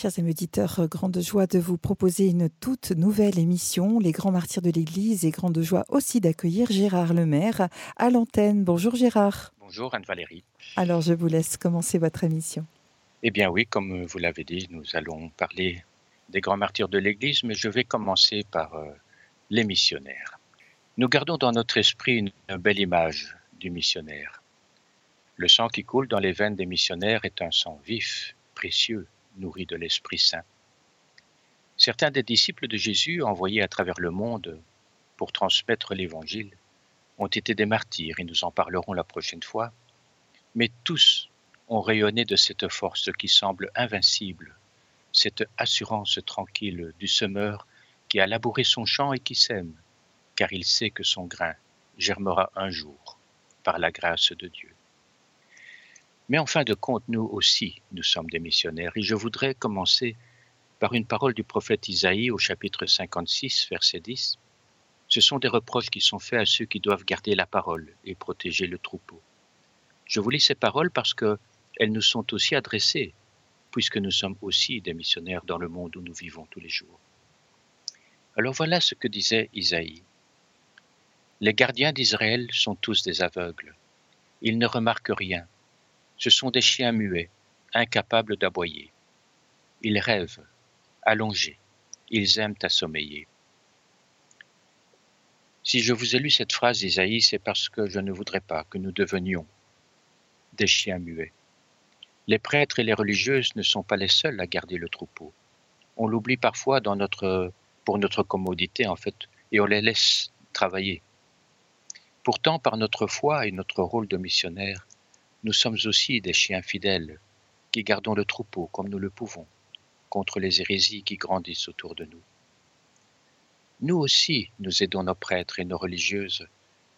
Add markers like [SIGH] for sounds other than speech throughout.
Chers amis auditeurs, grande joie de vous proposer une toute nouvelle émission, Les Grands Martyrs de l'Église, et grande joie aussi d'accueillir Gérard Lemaire à l'antenne. Bonjour Gérard. Bonjour Anne-Valérie. Alors je vous laisse commencer votre émission. Eh bien oui, comme vous l'avez dit, nous allons parler des Grands Martyrs de l'Église, mais je vais commencer par euh, les missionnaires. Nous gardons dans notre esprit une belle image du missionnaire. Le sang qui coule dans les veines des missionnaires est un sang vif, précieux, nourris de l'Esprit Saint. Certains des disciples de Jésus envoyés à travers le monde pour transmettre l'Évangile ont été des martyrs et nous en parlerons la prochaine fois, mais tous ont rayonné de cette force qui semble invincible, cette assurance tranquille du semeur qui a labouré son champ et qui sème, car il sait que son grain germera un jour par la grâce de Dieu. Mais en fin de compte, nous aussi, nous sommes des missionnaires. Et je voudrais commencer par une parole du prophète Isaïe au chapitre 56, verset 10. Ce sont des reproches qui sont faits à ceux qui doivent garder la parole et protéger le troupeau. Je vous lis ces paroles parce qu'elles nous sont aussi adressées, puisque nous sommes aussi des missionnaires dans le monde où nous vivons tous les jours. Alors voilà ce que disait Isaïe. Les gardiens d'Israël sont tous des aveugles. Ils ne remarquent rien ce sont des chiens muets, incapables d'aboyer. Ils rêvent, allongés, ils aiment assommeiller. Si je vous ai lu cette phrase d'Isaïe, c'est parce que je ne voudrais pas que nous devenions des chiens muets. Les prêtres et les religieuses ne sont pas les seuls à garder le troupeau. On l'oublie parfois pour notre commodité, en fait, et on les laisse travailler. Pourtant, par notre foi et notre rôle de missionnaire, nous sommes aussi des chiens fidèles, qui gardons le troupeau comme nous le pouvons, contre les hérésies qui grandissent autour de nous. Nous aussi, nous aidons nos prêtres et nos religieuses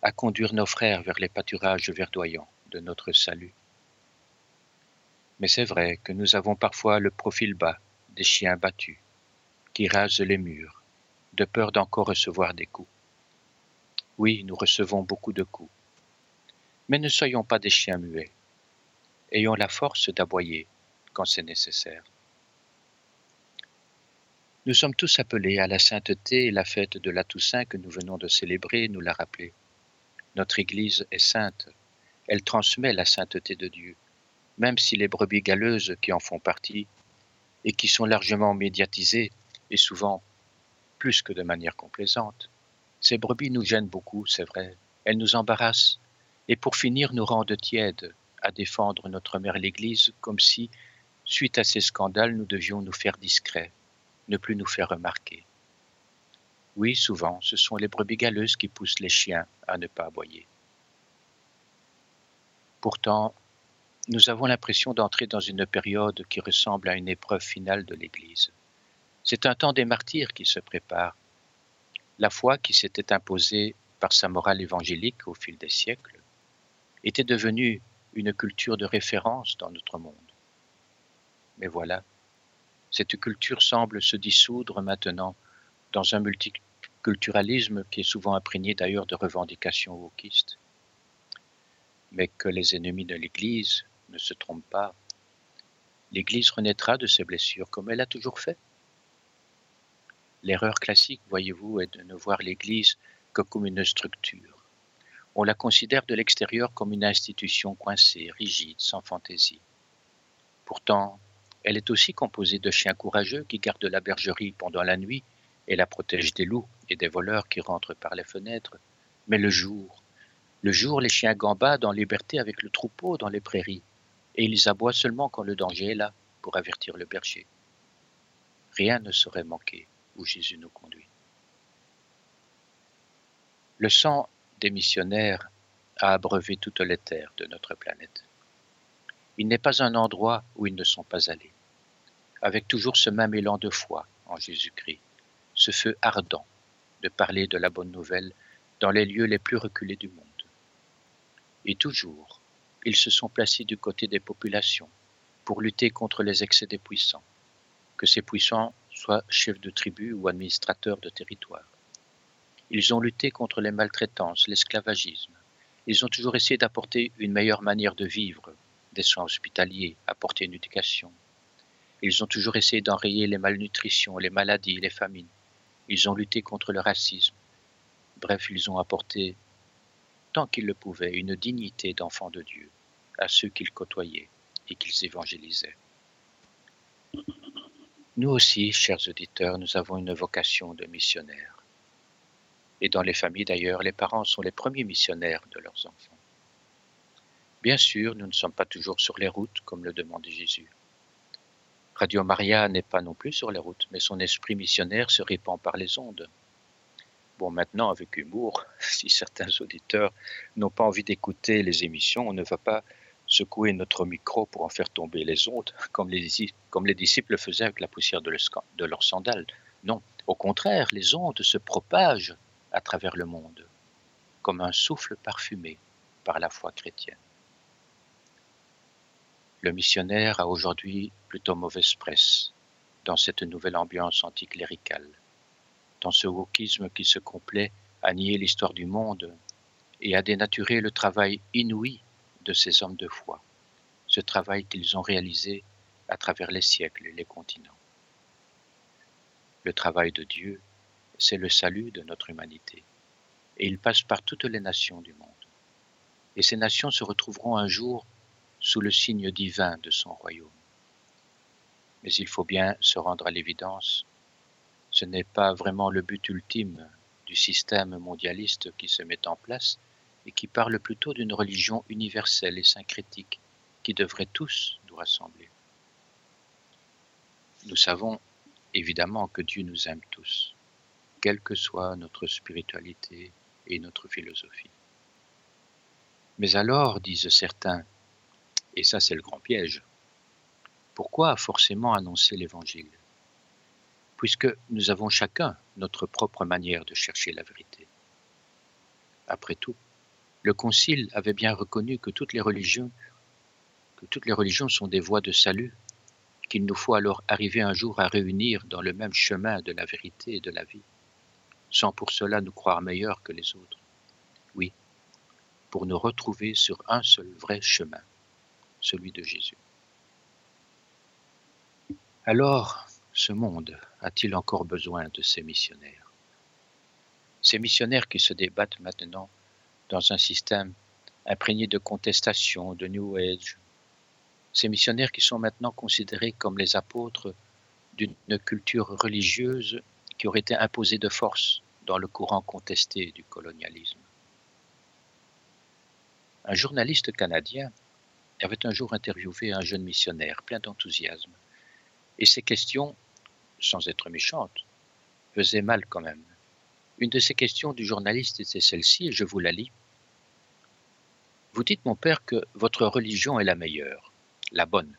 à conduire nos frères vers les pâturages verdoyants de notre salut. Mais c'est vrai que nous avons parfois le profil bas des chiens battus, qui rasent les murs, de peur d'encore recevoir des coups. Oui, nous recevons beaucoup de coups, mais ne soyons pas des chiens muets. Ayons la force d'aboyer quand c'est nécessaire. Nous sommes tous appelés à la sainteté et la fête de la Toussaint que nous venons de célébrer nous l'a rappelé. Notre Église est sainte. Elle transmet la sainteté de Dieu, même si les brebis galeuses qui en font partie et qui sont largement médiatisées et souvent plus que de manière complaisante, ces brebis nous gênent beaucoup, c'est vrai. Elles nous embarrassent et pour finir nous rendent tièdes à défendre notre mère l'Église comme si, suite à ces scandales, nous devions nous faire discrets, ne plus nous faire remarquer. Oui, souvent, ce sont les brebis galeuses qui poussent les chiens à ne pas aboyer. Pourtant, nous avons l'impression d'entrer dans une période qui ressemble à une épreuve finale de l'Église. C'est un temps des martyrs qui se prépare. La foi qui s'était imposée par sa morale évangélique au fil des siècles était devenue une culture de référence dans notre monde. Mais voilà, cette culture semble se dissoudre maintenant dans un multiculturalisme qui est souvent imprégné d'ailleurs de revendications wokistes. Mais que les ennemis de l'Église ne se trompent pas. L'Église renaîtra de ses blessures comme elle a toujours fait. L'erreur classique, voyez-vous, est de ne voir l'Église que comme une structure on la considère de l'extérieur comme une institution coincée, rigide, sans fantaisie. Pourtant, elle est aussi composée de chiens courageux qui gardent la bergerie pendant la nuit et la protègent des loups et des voleurs qui rentrent par les fenêtres. Mais le jour, le jour, les chiens gambadent en liberté avec le troupeau dans les prairies, et ils aboient seulement quand le danger est là, pour avertir le berger. Rien ne saurait manquer où Jésus nous conduit. Le sang des missionnaires à abreuver toutes les terres de notre planète. Il n'est pas un endroit où ils ne sont pas allés, avec toujours ce même élan de foi en Jésus-Christ, ce feu ardent de parler de la bonne nouvelle dans les lieux les plus reculés du monde. Et toujours, ils se sont placés du côté des populations pour lutter contre les excès des puissants, que ces puissants soient chefs de tribu ou administrateurs de territoire. Ils ont lutté contre les maltraitances, l'esclavagisme. Ils ont toujours essayé d'apporter une meilleure manière de vivre, des soins hospitaliers, apporter une éducation. Ils ont toujours essayé d'enrayer les malnutritions, les maladies, les famines. Ils ont lutté contre le racisme. Bref, ils ont apporté, tant qu'ils le pouvaient, une dignité d'enfants de Dieu à ceux qu'ils côtoyaient et qu'ils évangélisaient. Nous aussi, chers auditeurs, nous avons une vocation de missionnaire. Et dans les familles d'ailleurs, les parents sont les premiers missionnaires de leurs enfants. Bien sûr, nous ne sommes pas toujours sur les routes, comme le demande Jésus. Radio Maria n'est pas non plus sur les routes, mais son esprit missionnaire se répand par les ondes. Bon, maintenant, avec humour, [LAUGHS] si certains auditeurs n'ont pas envie d'écouter les émissions, on ne va pas secouer notre micro pour en faire tomber les ondes, [LAUGHS] comme les, disciples le faisaient avec la poussière de, de leurs sandales. Non, au contraire, les ondes se propagent à travers le monde, comme un souffle parfumé par la foi chrétienne. Le missionnaire a aujourd'hui plutôt mauvaise presse dans cette nouvelle ambiance anticléricale, dans ce wokisme qui se complaît à nier l'histoire du monde et à dénaturer le travail inouï de ces hommes de foi, ce travail qu'ils ont réalisé à travers les siècles et les continents. Le travail de Dieu, c'est le salut de notre humanité, et il passe par toutes les nations du monde. Et ces nations se retrouveront un jour sous le signe divin de son royaume. Mais il faut bien se rendre à l'évidence, ce n'est pas vraiment le but ultime du système mondialiste qui se met en place et qui parle plutôt d'une religion universelle et syncrétique qui devrait tous nous rassembler. Nous savons évidemment que Dieu nous aime tous, quelle que soit notre spiritualité et notre philosophie. Mais alors, disent certains, et ça, c'est le grand piège. Pourquoi forcément annoncer l'Évangile? Puisque nous avons chacun notre propre manière de chercher la vérité. Après tout, le Concile avait bien reconnu que toutes les religions, que toutes les religions sont des voies de salut, qu'il nous faut alors arriver un jour à réunir dans le même chemin de la vérité et de la vie, sans pour cela nous croire meilleurs que les autres. Oui, pour nous retrouver sur un seul vrai chemin celui de Jésus. Alors, ce monde a-t-il encore besoin de ces missionnaires? Ces missionnaires qui se débattent maintenant dans un système imprégné de contestation, de New Age, ces missionnaires qui sont maintenant considérés comme les apôtres d'une culture religieuse qui aurait été imposée de force dans le courant contesté du colonialisme. Un journaliste canadien avait un jour interviewé un jeune missionnaire plein d'enthousiasme. Et ses questions, sans être méchantes, faisaient mal quand même. Une de ces questions du journaliste était celle-ci, et je vous la lis. Vous dites, mon père, que votre religion est la meilleure, la bonne.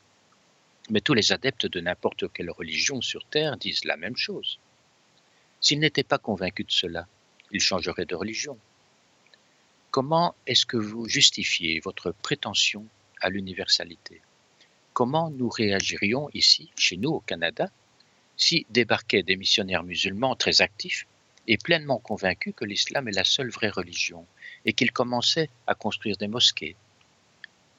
Mais tous les adeptes de n'importe quelle religion sur Terre disent la même chose. S'ils n'étaient pas convaincus de cela, ils changeraient de religion. Comment est-ce que vous justifiez votre prétention à l'universalité? Comment nous réagirions ici, chez nous au Canada, si débarquaient des missionnaires musulmans très actifs et pleinement convaincus que l'islam est la seule vraie religion et qu'ils commençaient à construire des mosquées?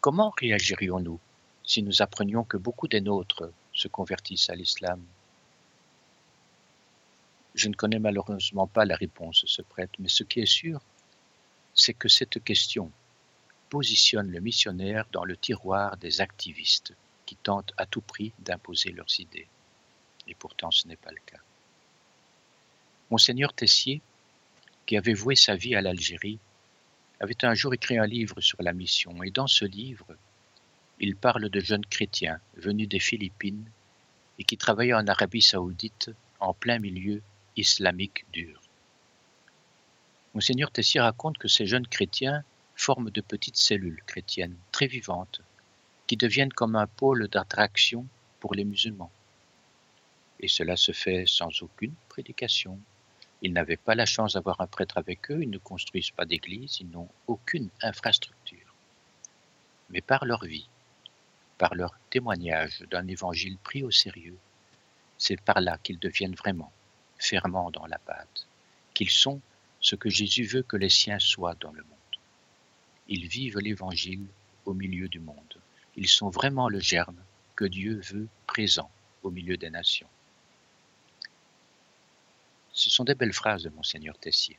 Comment réagirions-nous si nous apprenions que beaucoup des nôtres se convertissent à l'islam? Je ne connais malheureusement pas la réponse de ce prêtre, mais ce qui est sûr, c'est que cette question positionne le missionnaire dans le tiroir des activistes qui tentent à tout prix d'imposer leurs idées. Et pourtant ce n'est pas le cas. Monseigneur Tessier, qui avait voué sa vie à l'Algérie, avait un jour écrit un livre sur la mission, et dans ce livre, il parle de jeunes chrétiens venus des Philippines et qui travaillaient en Arabie saoudite en plein milieu islamique dur. Monseigneur Tessier raconte que ces jeunes chrétiens forment de petites cellules chrétiennes très vivantes qui deviennent comme un pôle d'attraction pour les musulmans. Et cela se fait sans aucune prédication. Ils n'avaient pas la chance d'avoir un prêtre avec eux, ils ne construisent pas d'église, ils n'ont aucune infrastructure. Mais par leur vie, par leur témoignage d'un évangile pris au sérieux, c'est par là qu'ils deviennent vraiment ferments dans la pâte, qu'ils sont ce que Jésus veut que les siens soient dans le monde. Ils vivent l'Évangile au milieu du monde. Ils sont vraiment le germe que Dieu veut présent au milieu des nations. Ce sont des belles phrases de monseigneur Tessier.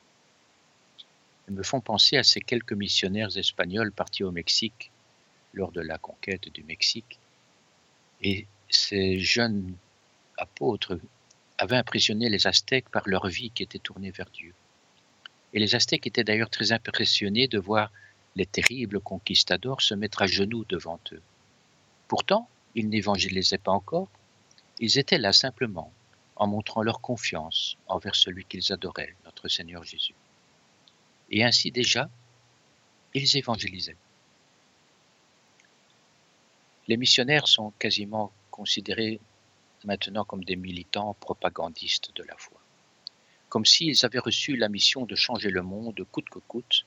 Elles me font penser à ces quelques missionnaires espagnols partis au Mexique lors de la conquête du Mexique. Et ces jeunes apôtres avaient impressionné les Aztèques par leur vie qui était tournée vers Dieu. Et les Aztèques étaient d'ailleurs très impressionnés de voir les terribles conquistadors se mettre à genoux devant eux. Pourtant, ils n'évangélisaient pas encore, ils étaient là simplement, en montrant leur confiance envers celui qu'ils adoraient, notre Seigneur Jésus. Et ainsi déjà, ils évangélisaient. Les missionnaires sont quasiment considérés maintenant comme des militants propagandistes de la foi, comme s'ils avaient reçu la mission de changer le monde coûte que coûte,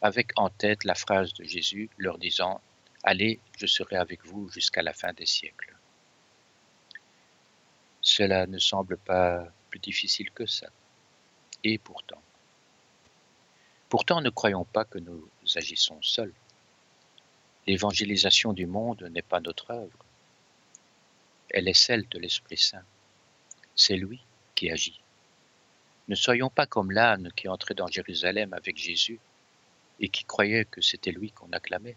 avec en tête la phrase de Jésus leur disant Allez, je serai avec vous jusqu'à la fin des siècles. Cela ne semble pas plus difficile que ça. Et pourtant. Pourtant, ne croyons pas que nous agissons seuls. L'évangélisation du monde n'est pas notre œuvre. Elle est celle de l'Esprit Saint. C'est lui qui agit. Ne soyons pas comme l'âne qui entrait dans Jérusalem avec Jésus et qui croyait que c'était lui qu'on acclamait.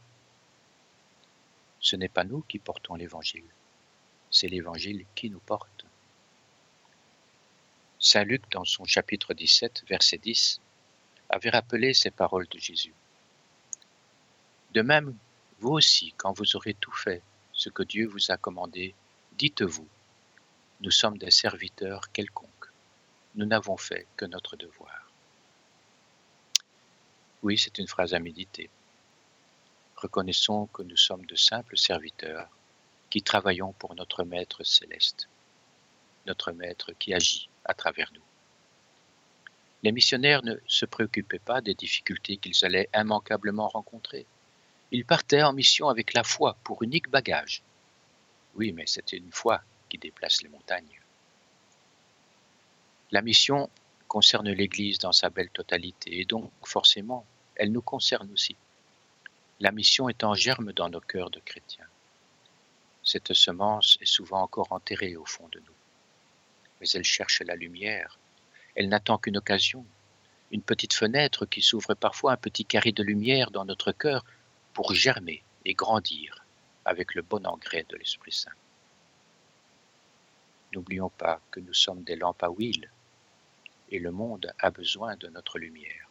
Ce n'est pas nous qui portons l'Évangile, c'est l'Évangile qui nous porte. Saint Luc, dans son chapitre 17, verset 10, avait rappelé ces paroles de Jésus. De même, vous aussi, quand vous aurez tout fait ce que Dieu vous a commandé, dites-vous, nous sommes des serviteurs quelconques, nous n'avons fait que notre devoir. Oui, c'est une phrase à méditer. Reconnaissons que nous sommes de simples serviteurs qui travaillons pour notre Maître céleste, notre Maître qui agit à travers nous. Les missionnaires ne se préoccupaient pas des difficultés qu'ils allaient immanquablement rencontrer. Ils partaient en mission avec la foi pour unique bagage. Oui, mais c'était une foi qui déplace les montagnes. La mission concerne l'Église dans sa belle totalité et donc forcément, elle nous concerne aussi. La mission est en germe dans nos cœurs de chrétiens. Cette semence est souvent encore enterrée au fond de nous. Mais elle cherche la lumière. Elle n'attend qu'une occasion, une petite fenêtre qui s'ouvre parfois un petit carré de lumière dans notre cœur pour germer et grandir avec le bon engrais de l'Esprit Saint. N'oublions pas que nous sommes des lampes à huile et le monde a besoin de notre lumière.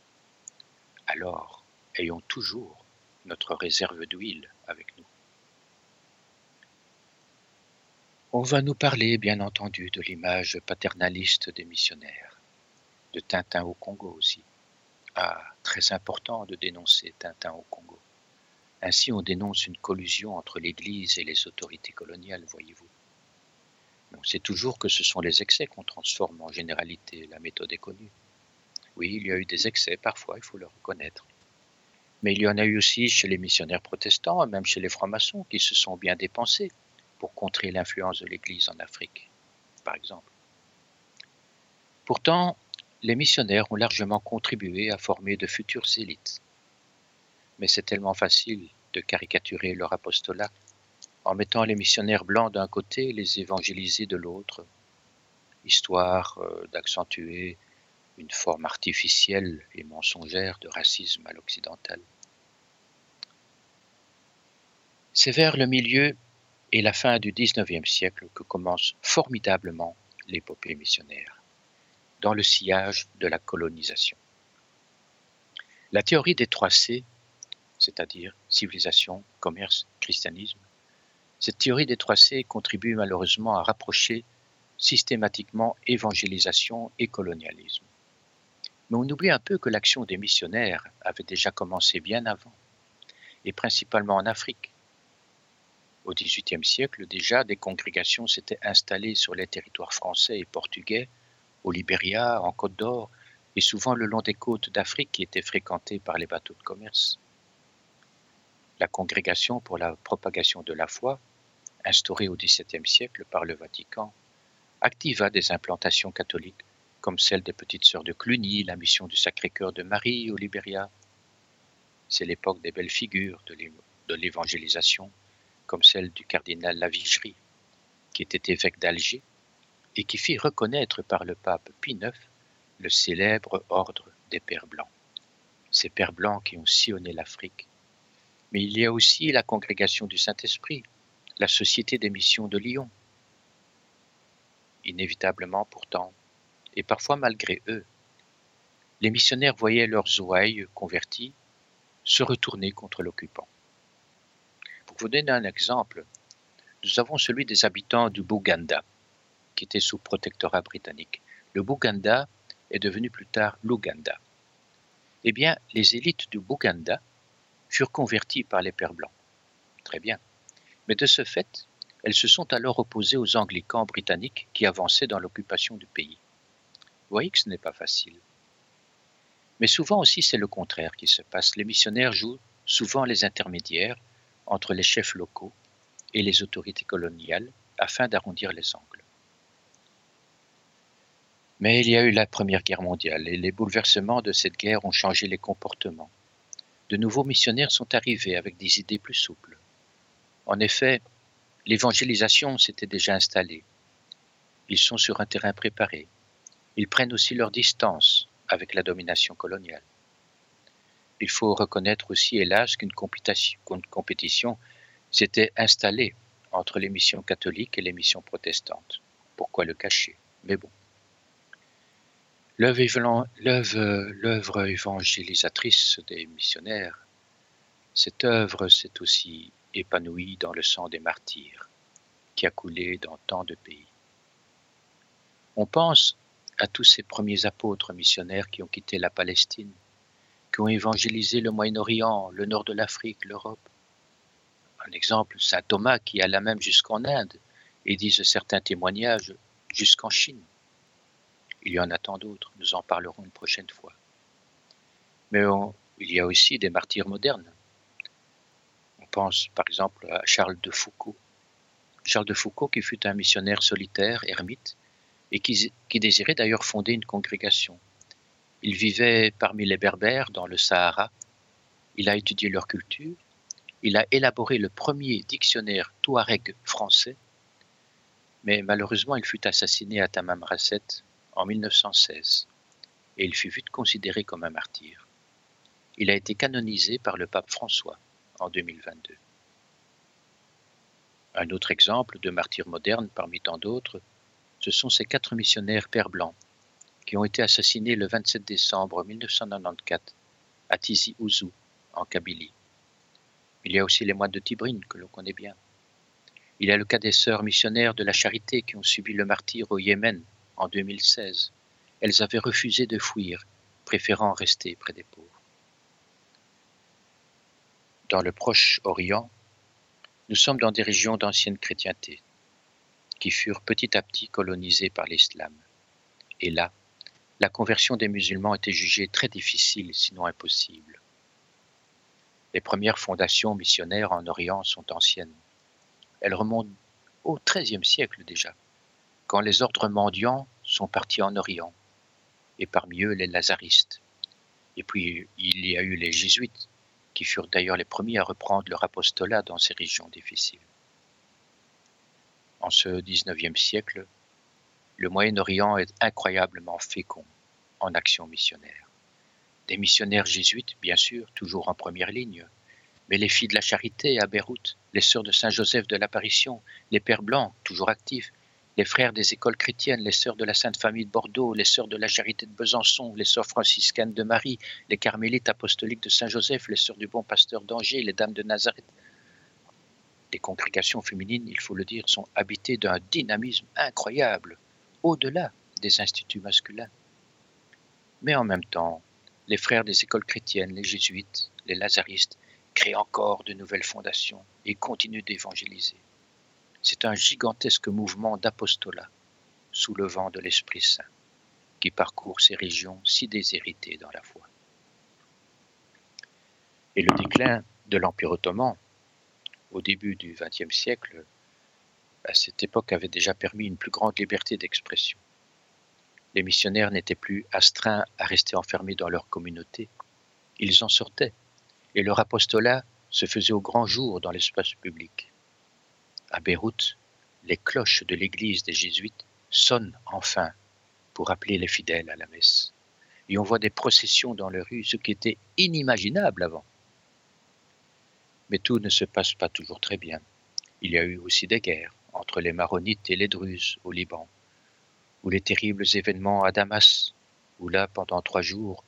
Alors, ayons toujours notre réserve d'huile avec nous. On va nous parler, bien entendu, de l'image paternaliste des missionnaires, de Tintin au Congo aussi. Ah, très important de dénoncer Tintin au Congo. Ainsi, on dénonce une collusion entre l'Église et les autorités coloniales, voyez-vous. On sait toujours que ce sont les excès qu'on transforme en généralité, la méthode est connue. Oui, il y a eu des excès parfois, il faut le reconnaître. Mais il y en a eu aussi chez les missionnaires protestants, même chez les francs-maçons, qui se sont bien dépensés pour contrer l'influence de l'Église en Afrique, par exemple. Pourtant, les missionnaires ont largement contribué à former de futures élites. Mais c'est tellement facile de caricaturer leur apostolat en mettant les missionnaires blancs d'un côté et les évangélisés de l'autre, histoire euh, d'accentuer une forme artificielle et mensongère de racisme à l'occidental. C'est vers le milieu et la fin du XIXe siècle que commence formidablement l'épopée missionnaire, dans le sillage de la colonisation. La théorie des trois C, c'est-à-dire civilisation, commerce, christianisme, cette théorie des trois C contribue malheureusement à rapprocher systématiquement évangélisation et colonialisme. Mais on oublie un peu que l'action des missionnaires avait déjà commencé bien avant, et principalement en Afrique, au XVIIIe siècle, déjà, des congrégations s'étaient installées sur les territoires français et portugais, au Libéria, en Côte d'Or, et souvent le long des côtes d'Afrique qui étaient fréquentées par les bateaux de commerce. La congrégation pour la propagation de la foi, instaurée au XVIIe siècle par le Vatican, activa des implantations catholiques comme celle des Petites Sœurs de Cluny, la mission du Sacré-Cœur de Marie au Libéria. C'est l'époque des belles figures de l'évangélisation comme celle du cardinal Lavigerie. qui était évêque d'Alger, et qui fit reconnaître par le pape Pie IX le célèbre ordre des Pères Blancs. Ces Pères Blancs qui ont sillonné l'Afrique. Mais il y a aussi la congrégation du Saint-Esprit, la Société des missions de Lyon. Inévitablement pourtant, et parfois malgré eux, les missionnaires voyaient leurs ouailles convertis se retourner contre l'occupant. Pour vous donner un exemple, nous avons celui des habitants du Bouganda, qui était sous protectorat britannique. Le Bouganda est devenu plus tard l'Ouganda. Eh bien, les élites du Bouganda furent converties par les Pères Blancs. Très bien. Mais de ce fait, elles se sont alors opposées aux anglicans britanniques qui avançaient dans l'occupation du pays. Vous voyez que ce n'est pas facile. Mais souvent aussi c'est le contraire qui se passe. Les missionnaires jouent souvent les intermédiaires entre les chefs locaux et les autorités coloniales afin d'arrondir les angles. Mais il y a eu la Première Guerre mondiale et les bouleversements de cette guerre ont changé les comportements. De nouveaux missionnaires sont arrivés avec des idées plus souples. En effet, l'évangélisation s'était déjà installée. Ils sont sur un terrain préparé. Ils prennent aussi leur distance avec la domination coloniale. Il faut reconnaître aussi, hélas, qu'une compétition, s'était installée entre les missions catholiques et les missions protestantes. Pourquoi le cacher? Mais bon. L'œuvre évangélisatrice des missionnaires, cette œuvre s'est aussi épanouie dans le sang des martyrs qui a coulé dans tant de pays. On pense à tous ces premiers apôtres missionnaires qui ont quitté la Palestine, qui ont évangélisé le Moyen-Orient, le nord de l'Afrique, l'Europe. Un exemple, Saint Thomas qui alla même jusqu'en Inde et disent certains témoignages jusqu'en Chine. Il y en a tant d'autres, nous en parlerons une prochaine fois. Mais il y a aussi des martyrs modernes. On pense par exemple à Charles de Foucault. Charles de Foucault qui fut un missionnaire solitaire, ermite, et qui, désirait d'ailleurs fonder une congrégation. Il vivait parmi les Berbères dans le Sahara. Il a étudié leur culture. Il a élaboré le premier dictionnaire touareg français. Mais malheureusement, il fut assassiné à Tamam Rasset en 1916 et il fut vite considéré comme un martyr. Il a été canonisé par le pape François en 2022. Un autre exemple de martyr moderne parmi tant d'autres ce sont ces quatre missionnaires pères blancs qui ont été assassinés le 27 décembre 1994 à Tizi Ouzou, en Kabylie. Il y a aussi les moines de Tibrine que l'on connaît bien. Il y a le cas des sœurs missionnaires de la Charité qui ont subi le martyre au Yémen en 2016. Elles avaient refusé de fuir, préférant rester près des pauvres. Dans le Proche-Orient, nous sommes dans des régions d'ancienne chrétienté, qui furent petit à petit colonisés par l'islam. Et là, la conversion des musulmans était jugée très difficile, sinon impossible. Les premières fondations missionnaires en Orient sont anciennes. Elles remontent au XIIIe siècle déjà, quand les ordres mendiants sont partis en Orient, et parmi eux les lazaristes. Et puis il y a eu les jésuites, qui furent d'ailleurs les premiers à reprendre leur apostolat dans ces régions difficiles. En ce XIXe siècle, le Moyen-Orient est incroyablement fécond en action missionnaire. Des missionnaires jésuites, bien sûr, toujours en première ligne, mais les filles de la charité à Beyrouth, les sœurs de Saint-Joseph de l'Apparition, les pères blancs, toujours actifs, les frères des écoles chrétiennes, les sœurs de la Sainte Famille de Bordeaux, les sœurs de la Charité de Besançon, les sœurs franciscaines de Marie, les carmélites apostoliques de Saint-Joseph, les sœurs du Bon Pasteur d'Angers, les dames de Nazareth, les congrégations féminines, il faut le dire, sont habitées d'un dynamisme incroyable, au-delà des instituts masculins. Mais en même temps, les frères des écoles chrétiennes, les jésuites, les lazaristes, créent encore de nouvelles fondations et continuent d'évangéliser. C'est un gigantesque mouvement d'apostolat sous le vent de l'Esprit Saint qui parcourt ces régions si déshéritées dans la foi. Et le déclin de l'Empire ottoman au début du XXe siècle, à cette époque avait déjà permis une plus grande liberté d'expression. Les missionnaires n'étaient plus astreints à rester enfermés dans leur communauté. Ils en sortaient, et leur apostolat se faisait au grand jour dans l'espace public. À Beyrouth, les cloches de l'église des jésuites sonnent enfin pour appeler les fidèles à la messe. Et on voit des processions dans les rues, ce qui était inimaginable avant. Mais tout ne se passe pas toujours très bien. Il y a eu aussi des guerres entre les Maronites et les Druzes au Liban, ou les terribles événements à Damas, où là, pendant trois jours,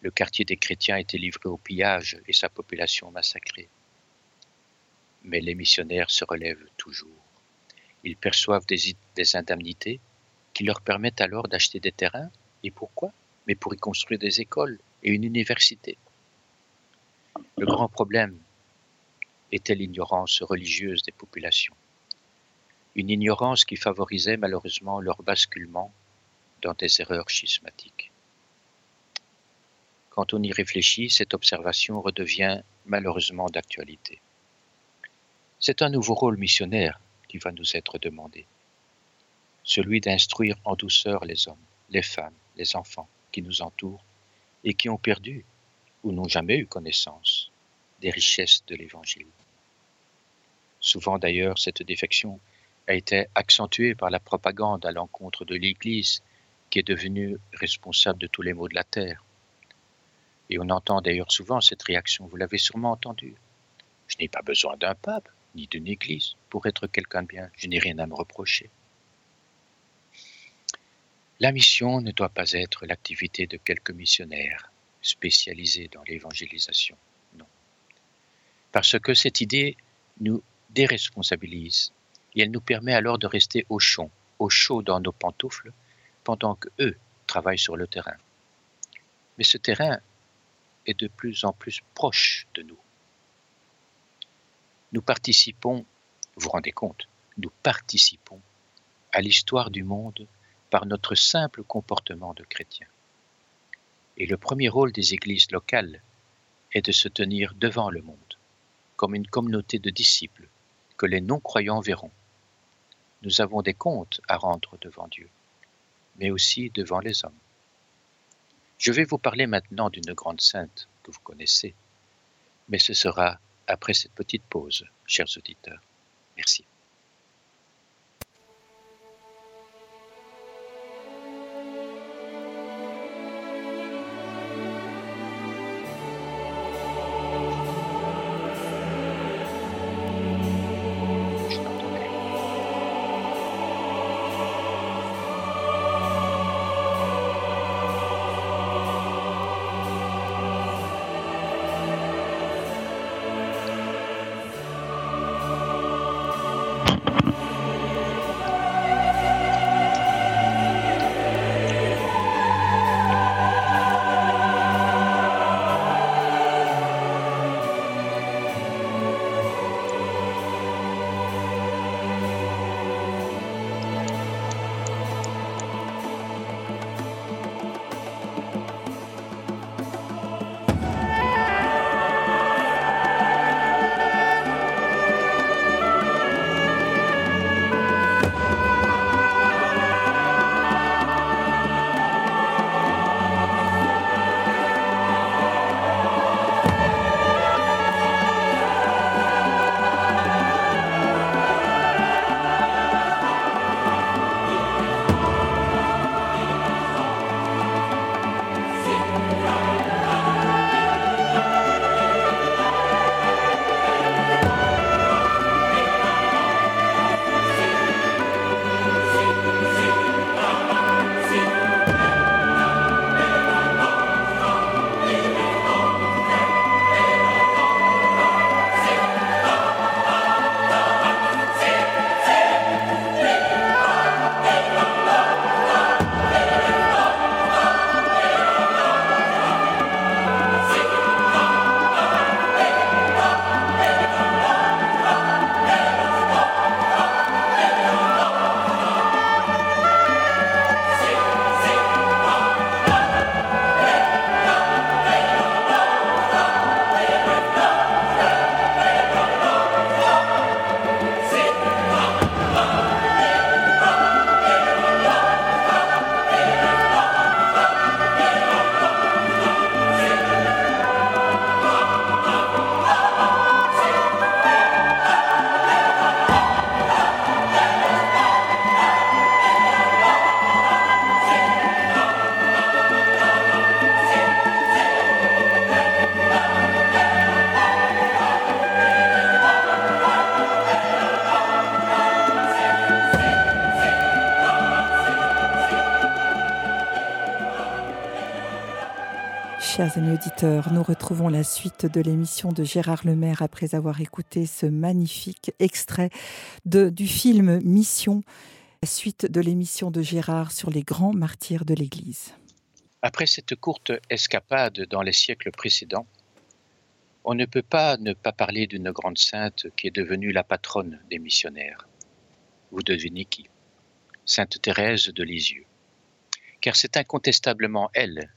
le quartier des chrétiens était livré au pillage et sa population massacrée. Mais les missionnaires se relèvent toujours. Ils perçoivent des, indemnités qui leur permettent alors d'acheter des terrains. Et pourquoi? Mais pour y construire des écoles et une université. Le grand problème était l'ignorance religieuse des populations. Une ignorance qui favorisait malheureusement leur basculement dans des erreurs schismatiques. Quand on y réfléchit, cette observation redevient malheureusement d'actualité. C'est un nouveau rôle missionnaire qui va nous être demandé, celui d'instruire en douceur les hommes, les femmes, les enfants qui nous entourent et qui ont perdu ou n'ont jamais eu connaissance des richesses de l'Évangile. Souvent d'ailleurs, cette défection a été accentuée par la propagande à l'encontre de l'Église qui est devenue responsable de tous les maux de la terre. Et on entend d'ailleurs souvent cette réaction, vous l'avez sûrement entendu. Je n'ai pas besoin d'un pape, ni d'une église, pour être quelqu'un de bien. Je n'ai rien à me reprocher. La mission ne doit pas être l'activité de quelques missionnaires spécialisés dans l'évangélisation. Non. Parce que cette idée nous déresponsabilise et elle nous permet alors de rester au chaud, au chaud dans nos pantoufles pendant que eux travaillent sur le terrain. Mais ce terrain est de plus en plus proche de nous. Nous participons, vous vous rendez compte, nous participons à l'histoire du monde par notre simple comportement de chrétien. Et le premier rôle des églises locales est de se tenir devant le monde, comme une communauté de disciples que les non-croyants verront. Nous avons des comptes à rendre devant Dieu, mais aussi devant les hommes. Je vais vous parler maintenant d'une grande sainte que vous connaissez, mais ce sera après cette petite pause, chers auditeurs. Merci. Chers auditeurs, nous retrouvons la suite de l'émission de Gérard Lemaire après avoir écouté ce magnifique extrait du film Mission, la suite de l'émission de Gérard sur les grands martyrs de l'Église. Après cette courte escapade dans les siècles précédents, on ne peut pas ne pas parler d'une grande sainte qui est devenue la patronne des missionnaires. Vous devinez qui? Sainte Thérèse de Lisieux. Car c'est incontestablement elle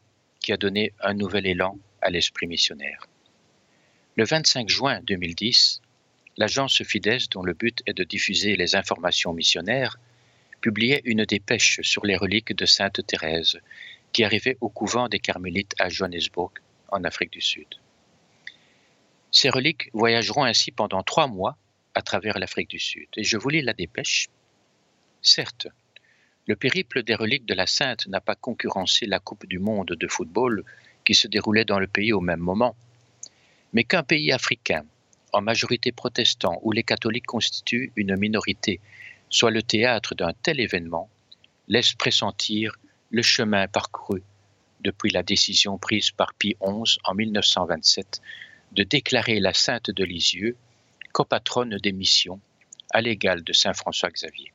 qui a donné un nouvel élan à l'esprit missionnaire. Le 25 juin 2010, l'agence Fides, dont le but est de diffuser les informations missionnaires, publiait une dépêche sur les reliques de Sainte Thérèse qui arrivait au couvent des Carmélites à Johannesburg, en Afrique du Sud. Ces reliques voyageront ainsi pendant trois mois à travers l'Afrique du Sud. Et je vous lis la dépêche. Certes, le périple des reliques de la Sainte n'a pas concurrencé la Coupe du Monde de football qui se déroulait dans le pays au même moment, mais qu'un pays africain, en majorité protestant, où les catholiques constituent une minorité, soit le théâtre d'un tel événement, laisse pressentir le chemin parcouru depuis la décision prise par Pie XI en 1927 de déclarer la Sainte de Lisieux copatronne des missions à l'égal de Saint François Xavier.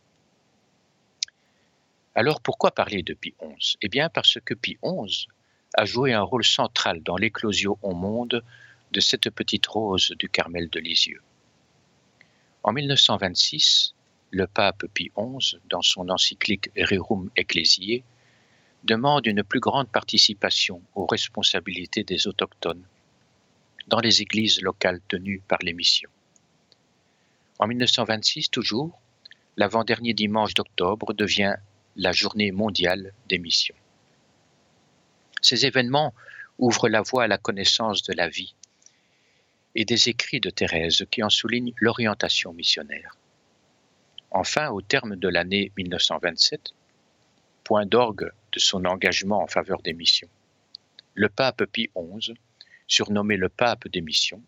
Alors pourquoi parler de Pie XI Eh bien parce que Pie XI a joué un rôle central dans l'éclosion au monde de cette petite rose du Carmel de Lisieux. En 1926, le pape Pie XI, dans son encyclique Rerum Ecclesiae, demande une plus grande participation aux responsabilités des autochtones dans les églises locales tenues par les missions. En 1926 toujours, l'avant-dernier dimanche d'octobre devient la journée mondiale des missions. Ces événements ouvrent la voie à la connaissance de la vie et des écrits de Thérèse qui en soulignent l'orientation missionnaire. Enfin, au terme de l'année 1927, point d'orgue de son engagement en faveur des missions. Le pape Pie XI, surnommé le pape des missions,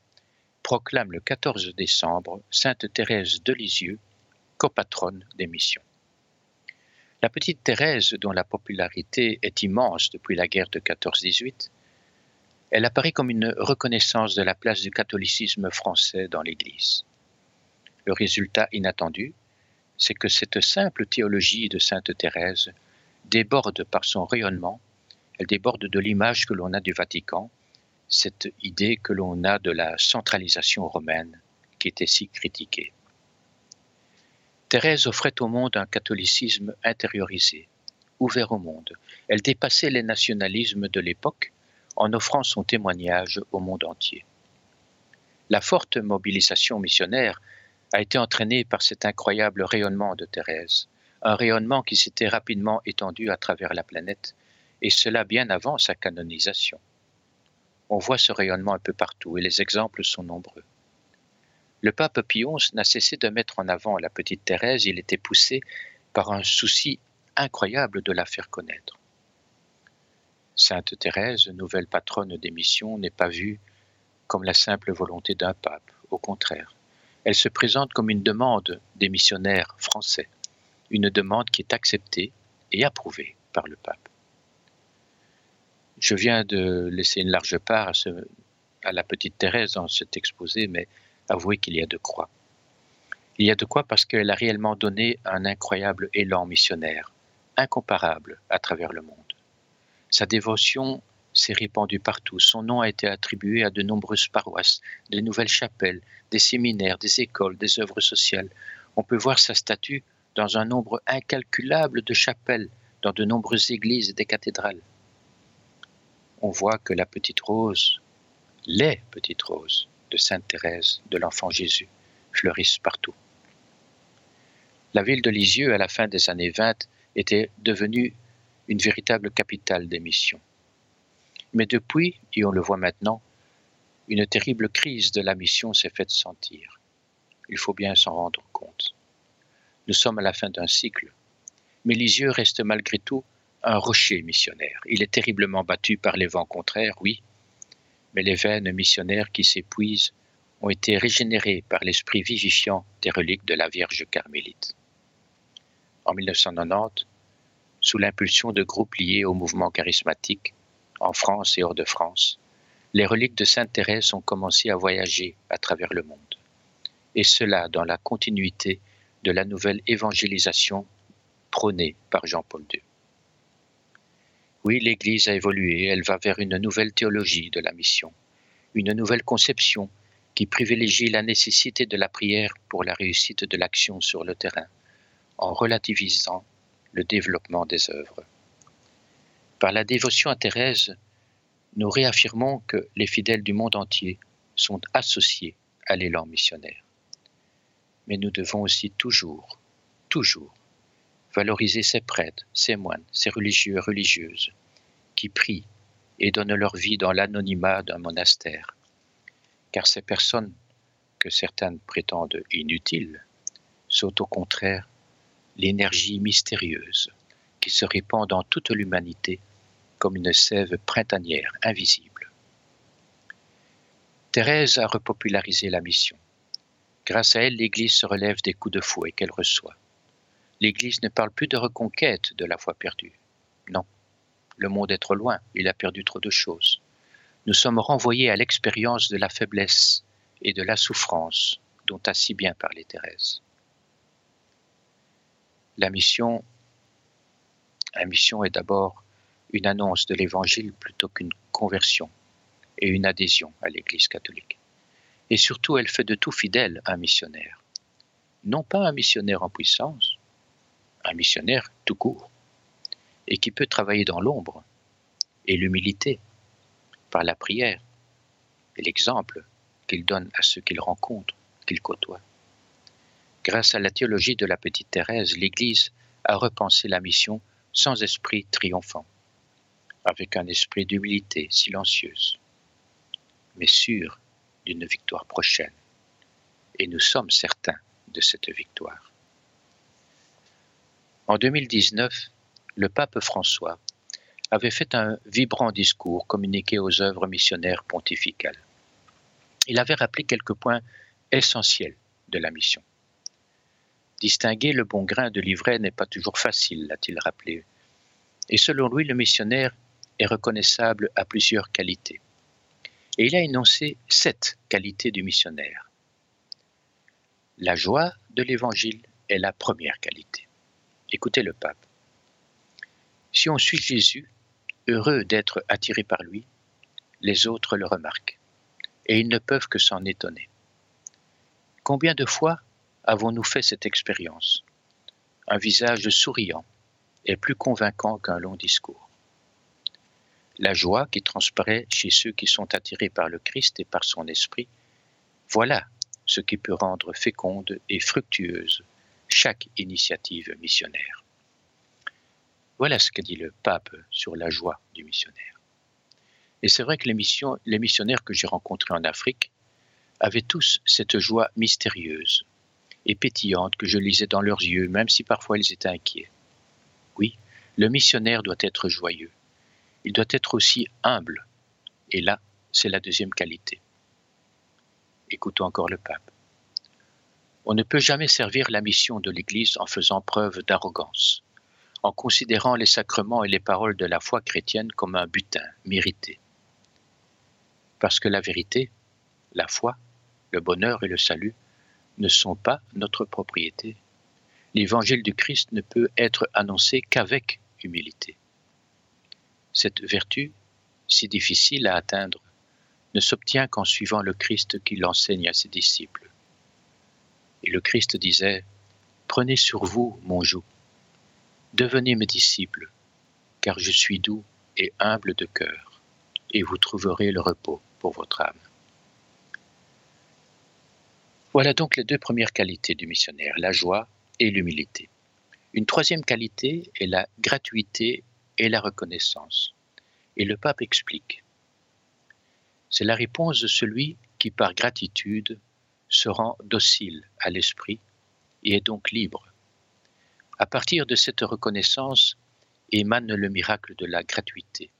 proclame le 14 décembre Sainte Thérèse de Lisieux copatronne des missions. La petite Thérèse, dont la popularité est immense depuis la guerre de 14-18, elle apparaît comme une reconnaissance de la place du catholicisme français dans l'Église. Le résultat inattendu, c'est que cette simple théologie de Sainte Thérèse déborde par son rayonnement, elle déborde de l'image que l'on a du Vatican, cette idée que l'on a de la centralisation romaine qui était si critiquée. Thérèse offrait au monde un catholicisme intériorisé, ouvert au monde. Elle dépassait les nationalismes de l'époque en offrant son témoignage au monde entier. La forte mobilisation missionnaire a été entraînée par cet incroyable rayonnement de Thérèse, un rayonnement qui s'était rapidement étendu à travers la planète, et cela bien avant sa canonisation. On voit ce rayonnement un peu partout, et les exemples sont nombreux. Le pape XI n'a cessé de mettre en avant la petite Thérèse, il était poussé par un souci incroyable de la faire connaître. Sainte Thérèse, nouvelle patronne des missions, n'est pas vue comme la simple volonté d'un pape, au contraire. Elle se présente comme une demande des missionnaires français une demande qui est acceptée et approuvée par le pape. Je viens de laisser une large part à, la petite Thérèse dans cet exposé, mais avouez qu'il y a de quoi. Il y a de quoi parce qu'elle a réellement donné un incroyable élan missionnaire, incomparable à travers le monde. Sa dévotion s'est répandue partout. Son nom a été attribué à de nombreuses paroisses, des nouvelles chapelles, des séminaires, des écoles, des œuvres sociales. On peut voir sa statue dans un nombre incalculable de chapelles, dans de nombreuses églises et des cathédrales. On voit que la petite rose, les petites roses de Sainte Thérèse, de l'enfant Jésus, fleurissent partout. La ville de Lisieux, à la fin des années 20, était devenue une véritable capitale des missions. Mais depuis, et on le voit maintenant, une terrible crise de la mission s'est faite sentir. Il faut bien s'en rendre compte. Nous sommes à la fin d'un cycle. Mais Lisieux reste malgré tout un rocher missionnaire. Il est terriblement battu par les vents contraires, oui, mais les veines missionnaires qui s'épuisent ont été régénérées par l'esprit vivifiant des reliques de la Vierge carmélite. En 1990, sous l'impulsion de groupes liés au mouvement charismatique, en France et hors de France, les reliques de Sainte Thérèse ont commencé à voyager à travers le monde. Et cela dans la continuité de la nouvelle évangélisation prônée par Jean-Paul II. Oui, l'Église a évolué, elle va vers une nouvelle théologie de la mission, une nouvelle conception qui privilégie la nécessité de la prière pour la réussite de l'action sur le terrain, en relativisant le développement des œuvres. Par la dévotion à Thérèse, nous réaffirmons que les fidèles du monde entier sont associés à l'élan missionnaire. Mais nous devons aussi toujours, toujours, valoriser ces prêtres, ces moines, ces religieux et religieuses qui prient et donnent leur vie dans l'anonymat d'un monastère. Car ces personnes, que certaines prétendent inutiles, sont au contraire l'énergie mystérieuse qui se répand dans toute l'humanité comme une sève printanière invisible. Thérèse a repopularisé la mission. Grâce à elle, l'Église se relève des coups de fouet qu'elle reçoit. L'Église ne parle plus de reconquête de la foi perdue. Non, le monde est trop loin, il a perdu trop de choses. Nous sommes renvoyés à l'expérience de la faiblesse et de la souffrance dont a si bien parlé Thérèse. La mission, la mission est d'abord une annonce de l'Évangile plutôt qu'une conversion et une adhésion à l'Église catholique. Et surtout, elle fait de tout fidèle un missionnaire. Non pas un missionnaire en puissance, un missionnaire tout court, et qui peut travailler dans l'ombre et l'humilité, par la prière et l'exemple qu'il donne à ceux qu'il rencontre, qu'il côtoie. Grâce à la théologie de la petite Thérèse, l'Église a repensé la mission sans esprit triomphant avec un esprit d'humilité silencieuse, mais sûr d'une victoire prochaine. Et nous sommes certains de cette victoire. En 2019, le pape François avait fait un vibrant discours communiqué aux œuvres missionnaires pontificales. Il avait rappelé quelques points essentiels de la mission. Distinguer le bon grain de l'ivraie n'est pas toujours facile, l'a-t-il rappelé. Et selon lui, le missionnaire est reconnaissable à plusieurs qualités. Et il a énoncé sept qualités du missionnaire. La joie de l'Évangile est la première qualité. Écoutez le pape. Si on suit Jésus, heureux d'être attiré par lui, les autres le remarquent, et ils ne peuvent que s'en étonner. Combien de fois avons-nous fait cette expérience? Un visage souriant est plus convaincant qu'un long discours la joie qui transparaît chez ceux qui sont attirés par le Christ et par son esprit, voilà ce qui peut rendre féconde et fructueuse chaque initiative missionnaire. Voilà ce que dit le pape sur la joie du missionnaire. Et c'est vrai que les, les missionnaires que j'ai rencontrés en Afrique avaient tous cette joie mystérieuse et pétillante que je lisais dans leurs yeux, même si parfois ils étaient inquiets. Oui, le missionnaire doit être joyeux il doit être aussi humble. Et là, c'est la deuxième qualité. Écoutons encore le pape. On ne peut jamais servir la mission de l'Église en faisant preuve d'arrogance, en considérant les sacrements et les paroles de la foi chrétienne comme un butin mérité. Parce que la vérité, la foi, le bonheur et le salut ne sont pas notre propriété. L'évangile du Christ ne peut être annoncé qu'avec humilité. Cette vertu, si difficile à atteindre, ne s'obtient qu'en suivant le Christ qui l'enseigne à ses disciples. Et le Christ disait, Prenez sur vous mon joug, devenez mes disciples, car je suis doux et humble de cœur, et vous trouverez le repos pour votre âme. Voilà donc les deux premières qualités du missionnaire, la joie et l'humilité. Une troisième qualité est la gratuité et la reconnaissance. Et le pape explique. C'est la réponse de celui qui, par gratitude, se rend docile à l'esprit et est donc libre. À partir de cette reconnaissance émane le miracle de la gratuité,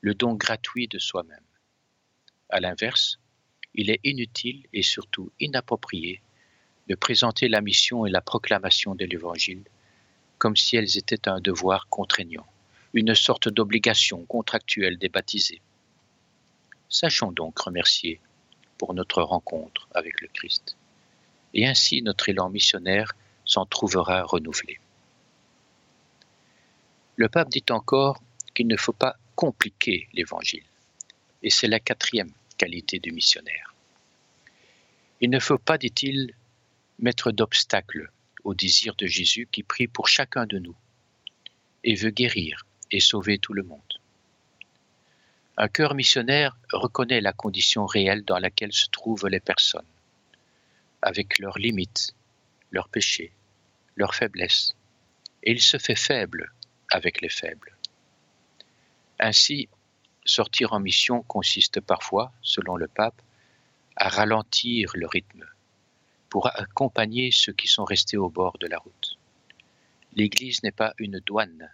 le don gratuit de soi-même. À l'inverse, il est inutile et surtout inapproprié de présenter la mission et la proclamation de l'Évangile comme si elles étaient un devoir contraignant une sorte d'obligation contractuelle des baptisés. Sachons donc remercier pour notre rencontre avec le Christ. Et ainsi notre élan missionnaire s'en trouvera renouvelé. Le pape dit encore qu'il ne faut pas compliquer l'Évangile. Et c'est la quatrième qualité du missionnaire. Il ne faut pas, dit-il, mettre d'obstacles au désir de Jésus qui prie pour chacun de nous et veut guérir et sauver tout le monde. Un cœur missionnaire reconnaît la condition réelle dans laquelle se trouvent les personnes, avec leurs limites, leurs péchés, leurs faiblesses, et il se fait faible avec les faibles. Ainsi, sortir en mission consiste parfois, selon le pape, à ralentir le rythme pour accompagner ceux qui sont restés au bord de la route. L'Église n'est pas une douane,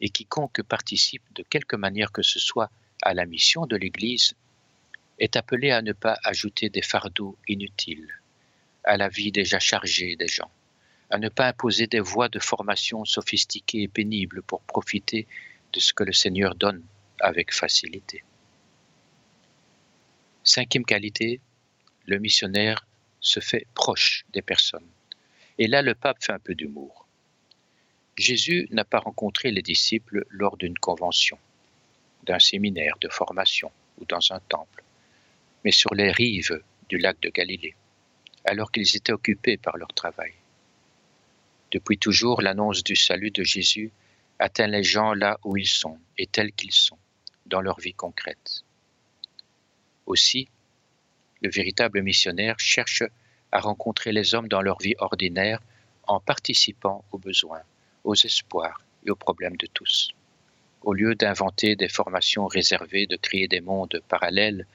et quiconque participe de quelque manière que ce soit à la mission de l'Église est appelé à ne pas ajouter des fardeaux inutiles à la vie déjà chargée des gens, à ne pas imposer des voies de formation sophistiquées et pénibles pour profiter de ce que le Seigneur donne avec facilité. Cinquième qualité, le missionnaire se fait proche des personnes. Et là, le pape fait un peu d'humour. Jésus n'a pas rencontré les disciples lors d'une convention, d'un séminaire de formation ou dans un temple, mais sur les rives du lac de Galilée, alors qu'ils étaient occupés par leur travail. Depuis toujours, l'annonce du salut de Jésus atteint les gens là où ils sont et tels qu'ils sont, dans leur vie concrète. Aussi, le véritable missionnaire cherche à rencontrer les hommes dans leur vie ordinaire en participant aux besoins, aux espoirs et aux problèmes de tous. Au lieu d'inventer des formations réservées, de créer des mondes parallèles,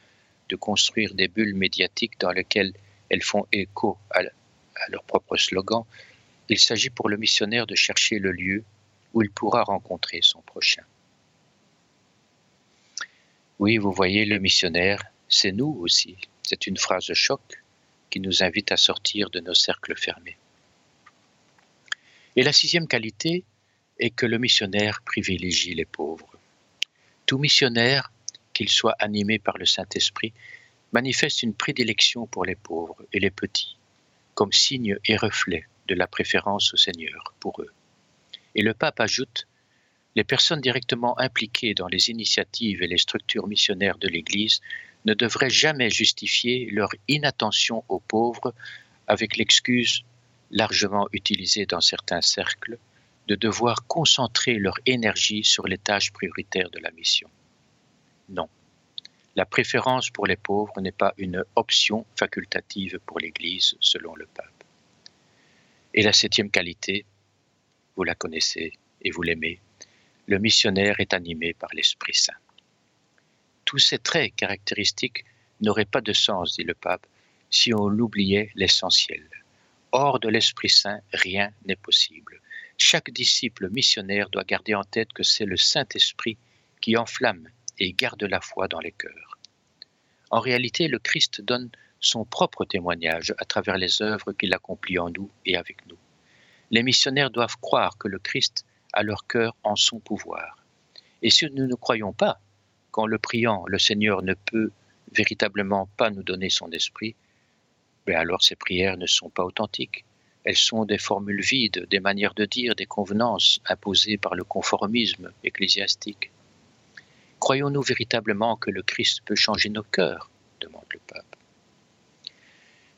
de construire des bulles médiatiques dans lesquelles elles font écho à, leur propre slogan, il s'agit pour le missionnaire de chercher le lieu où il pourra rencontrer son prochain. Oui, vous voyez, le missionnaire, c'est nous aussi. C'est une phrase choc qui nous invite à sortir de nos cercles fermés. Et la sixième qualité est que le missionnaire privilégie les pauvres. Tout missionnaire, qu'il soit animé par le Saint-Esprit, manifeste une prédilection pour les pauvres et les petits, comme signe et reflet de la préférence au Seigneur pour eux. Et le pape ajoute les personnes directement impliquées dans les initiatives et les structures missionnaires de l'Église ne devraient jamais justifier leur inattention aux pauvres avec l'excuse largement utilisée dans certains cercles de devoir concentrer leur énergie sur les tâches prioritaires de la mission. Non, la préférence pour les pauvres n'est pas une option facultative pour l'Église selon le pape. Et la septième qualité, vous la connaissez et vous l'aimez, le missionnaire est animé par l'Esprit Saint tous ces traits caractéristiques n'auraient pas de sens, dit le pape, si on l'oubliait l'essentiel. Hors de l'Esprit Saint, rien n'est possible. Chaque disciple missionnaire doit garder en tête que c'est le Saint-Esprit qui enflamme et garde la foi dans les cœurs. En réalité, le Christ donne son propre témoignage à travers les œuvres qu'il accomplit en nous et avec nous. Les missionnaires doivent croire que le Christ a leur cœur en son pouvoir. Et si nous ne croyons pas, quand le priant, le Seigneur ne peut véritablement pas nous donner son esprit, ben alors ces prières ne sont pas authentiques. Elles sont des formules vides, des manières de dire, des convenances imposées par le conformisme ecclésiastique. Croyons-nous véritablement que le Christ peut changer nos cœurs? demande le pape.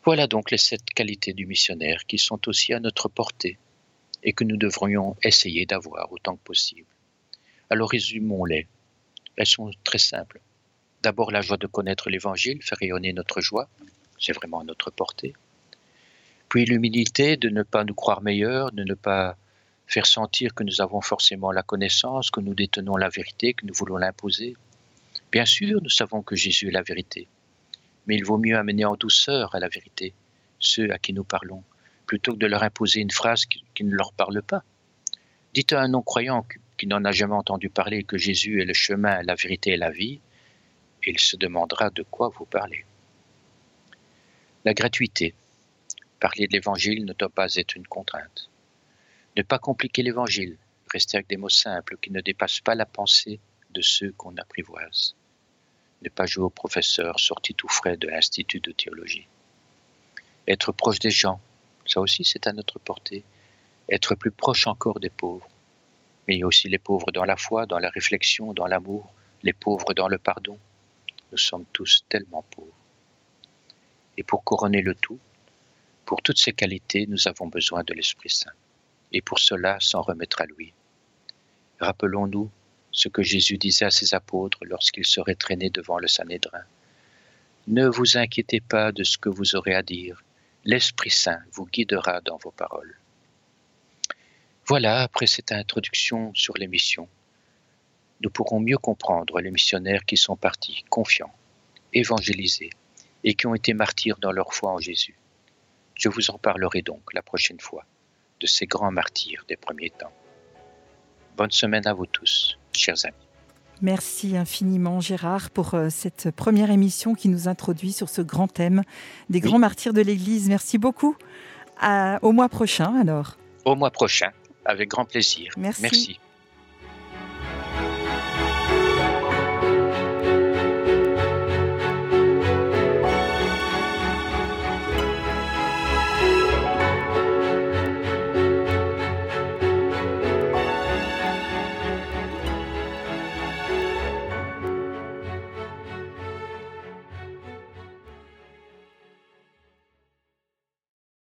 Voilà donc les sept qualités du missionnaire qui sont aussi à notre portée et que nous devrions essayer d'avoir autant que possible. Alors résumons-les elles sont très simples. D'abord la joie de connaître l'Évangile, faire rayonner notre joie, c'est vraiment à notre portée. Puis l'humilité de ne pas nous croire meilleurs, de ne pas faire sentir que nous avons forcément la connaissance, que nous détenons la vérité, que nous voulons l'imposer. Bien sûr, nous savons que Jésus est la vérité, mais il vaut mieux amener en douceur à la vérité ceux à qui nous parlons, plutôt que de leur imposer une phrase qui, ne leur parle pas. Dites à un non-croyant qui n'en a jamais entendu parler que Jésus est le chemin, la vérité et la vie, il se demandera de quoi vous parlez. La gratuité. Parler de l'Évangile ne doit pas être une contrainte. Ne pas compliquer l'Évangile. rester avec des mots simples qui ne dépassent pas la pensée de ceux qu'on apprivoise. Ne pas jouer au professeur sorti tout frais de l'Institut de théologie. Être proche des gens, ça aussi c'est à notre portée. Être plus proche encore des pauvres. Mais il y a aussi les pauvres dans la foi, dans la réflexion, dans l'amour, les pauvres dans le pardon. Nous sommes tous tellement pauvres. Et pour couronner le tout, pour toutes ces qualités, nous avons besoin de l'Esprit Saint. Et pour cela, s'en remettre à lui. Rappelons-nous ce que Jésus disait à ses apôtres lorsqu'ils seraient traînés devant le Sanhédrin. Ne vous inquiétez pas de ce que vous aurez à dire. L'Esprit Saint vous guidera dans vos paroles. Voilà, après cette introduction sur les missions, nous pourrons mieux comprendre les missionnaires qui sont partis confiants, évangélisés et qui ont été martyrs dans leur foi en Jésus. Je vous en parlerai donc la prochaine fois de ces grands martyrs des premiers temps. Bonne semaine à vous tous, chers amis. Merci infiniment Gérard pour euh, cette première émission qui nous introduit sur ce grand thème des grands martyrs de l'Église. Merci beaucoup. au mois prochain alors. Au mois prochain, avec grand plaisir. Merci. Merci.